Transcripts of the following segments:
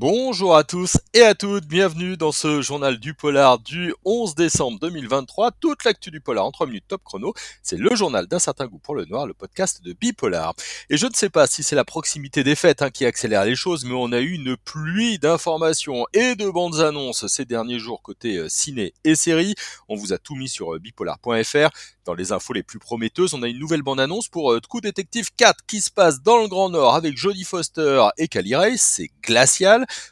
Bonjour à tous et à toutes, bienvenue dans ce journal du polar du 11 décembre 2023. Toute l'actu du polar en 3 minutes top chrono, c'est le journal d'un certain goût pour le noir, le podcast de Bipolar. Et je ne sais pas si c'est la proximité des fêtes hein, qui accélère les choses, mais on a eu une pluie d'informations et de bandes annonces ces derniers jours côté euh, ciné et séries. On vous a tout mis sur euh, bipolar.fr. Dans les infos les plus prometteuses, on a une nouvelle bande-annonce pour euh, True Detective 4 qui se passe dans le Grand Nord avec Jodie Foster et Cali Ray.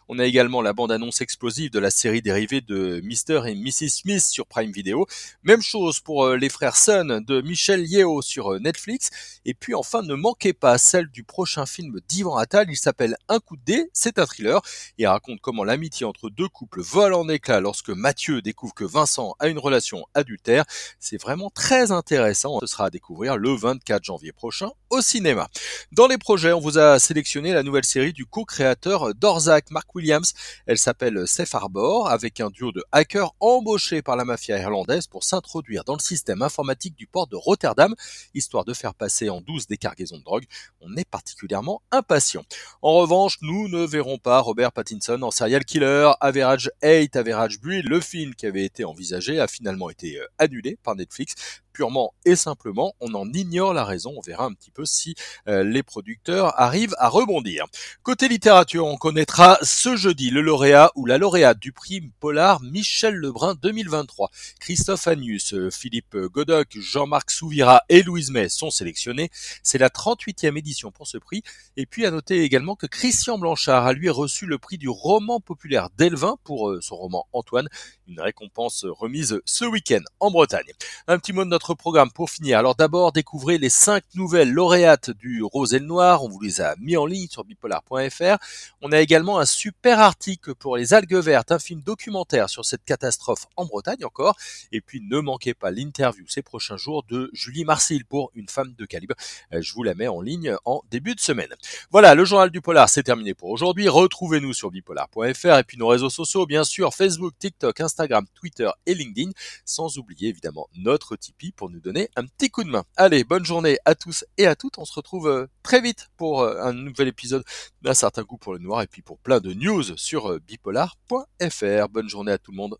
On a également la bande-annonce explosive de la série dérivée de Mr. et Mrs. Smith sur Prime Video. Même chose pour euh, les frères Sun de Michel Yeo sur euh, Netflix. Et puis enfin, ne manquez pas celle du prochain film d'Ivan Attal. Il s'appelle Un coup de dé. C'est un thriller et raconte comment l'amitié entre deux couples vole en éclats lorsque Mathieu découvre que Vincent a une relation adultère. C'est vraiment très intéressant. Ce sera à découvrir le 24 janvier prochain au cinéma. Dans les projets, on vous a sélectionné la nouvelle série du co-créateur d'Orzac, Mark Williams. Elle s'appelle Safe Harbor, avec un duo de hackers embauchés par la mafia irlandaise pour s'introduire dans le système informatique du port de Rotterdam, histoire de faire passer en douce des cargaisons de drogue. On est particulièrement impatient. En revanche, nous ne verrons pas Robert Pattinson en serial killer. Average 8, Average Build, le film qui avait été envisagé a finalement été euh, annulé par Netflix purement et simplement, on en ignore la raison. On verra un petit peu si euh, les producteurs arrivent à rebondir. Côté littérature, on connaîtra ce jeudi le lauréat ou la lauréate du prix Polar Michel Lebrun 2023. Christophe Agnus, euh, Philippe Godoc, Jean-Marc Souvira et Louise May sont sélectionnés. C'est la 38e édition pour ce prix. Et puis à noter également que Christian Blanchard a lui reçu le prix du roman populaire d'Elvin pour euh, son roman Antoine, une récompense remise ce week-end en Bretagne. Un petit mot de notre programme pour finir. Alors d'abord, découvrez les cinq nouvelles lauréates du Rose et le Noir. On vous les a mis en ligne sur bipolar.fr. On a également un super article pour les algues vertes, un film documentaire sur cette catastrophe en Bretagne encore. Et puis ne manquez pas l'interview ces prochains jours de Julie Marcil pour une femme de calibre. Euh, je vous la mets en ligne en début de semaine. Voilà, le journal du polar, c'est terminé pour aujourd'hui. Retrouvez-nous sur bipolar.fr et puis nos réseaux sociaux, bien sûr, Facebook, TikTok, Instagram, Twitter et LinkedIn, sans oublier évidemment notre Tipeee pour nous donner un petit coup de main. Allez, bonne journée à tous et à toutes. On se retrouve euh, très vite pour euh, un nouvel épisode d'un certain goût pour le noir et puis pour plein de news sur euh, bipolar.fr. Bonne journée à tout le monde.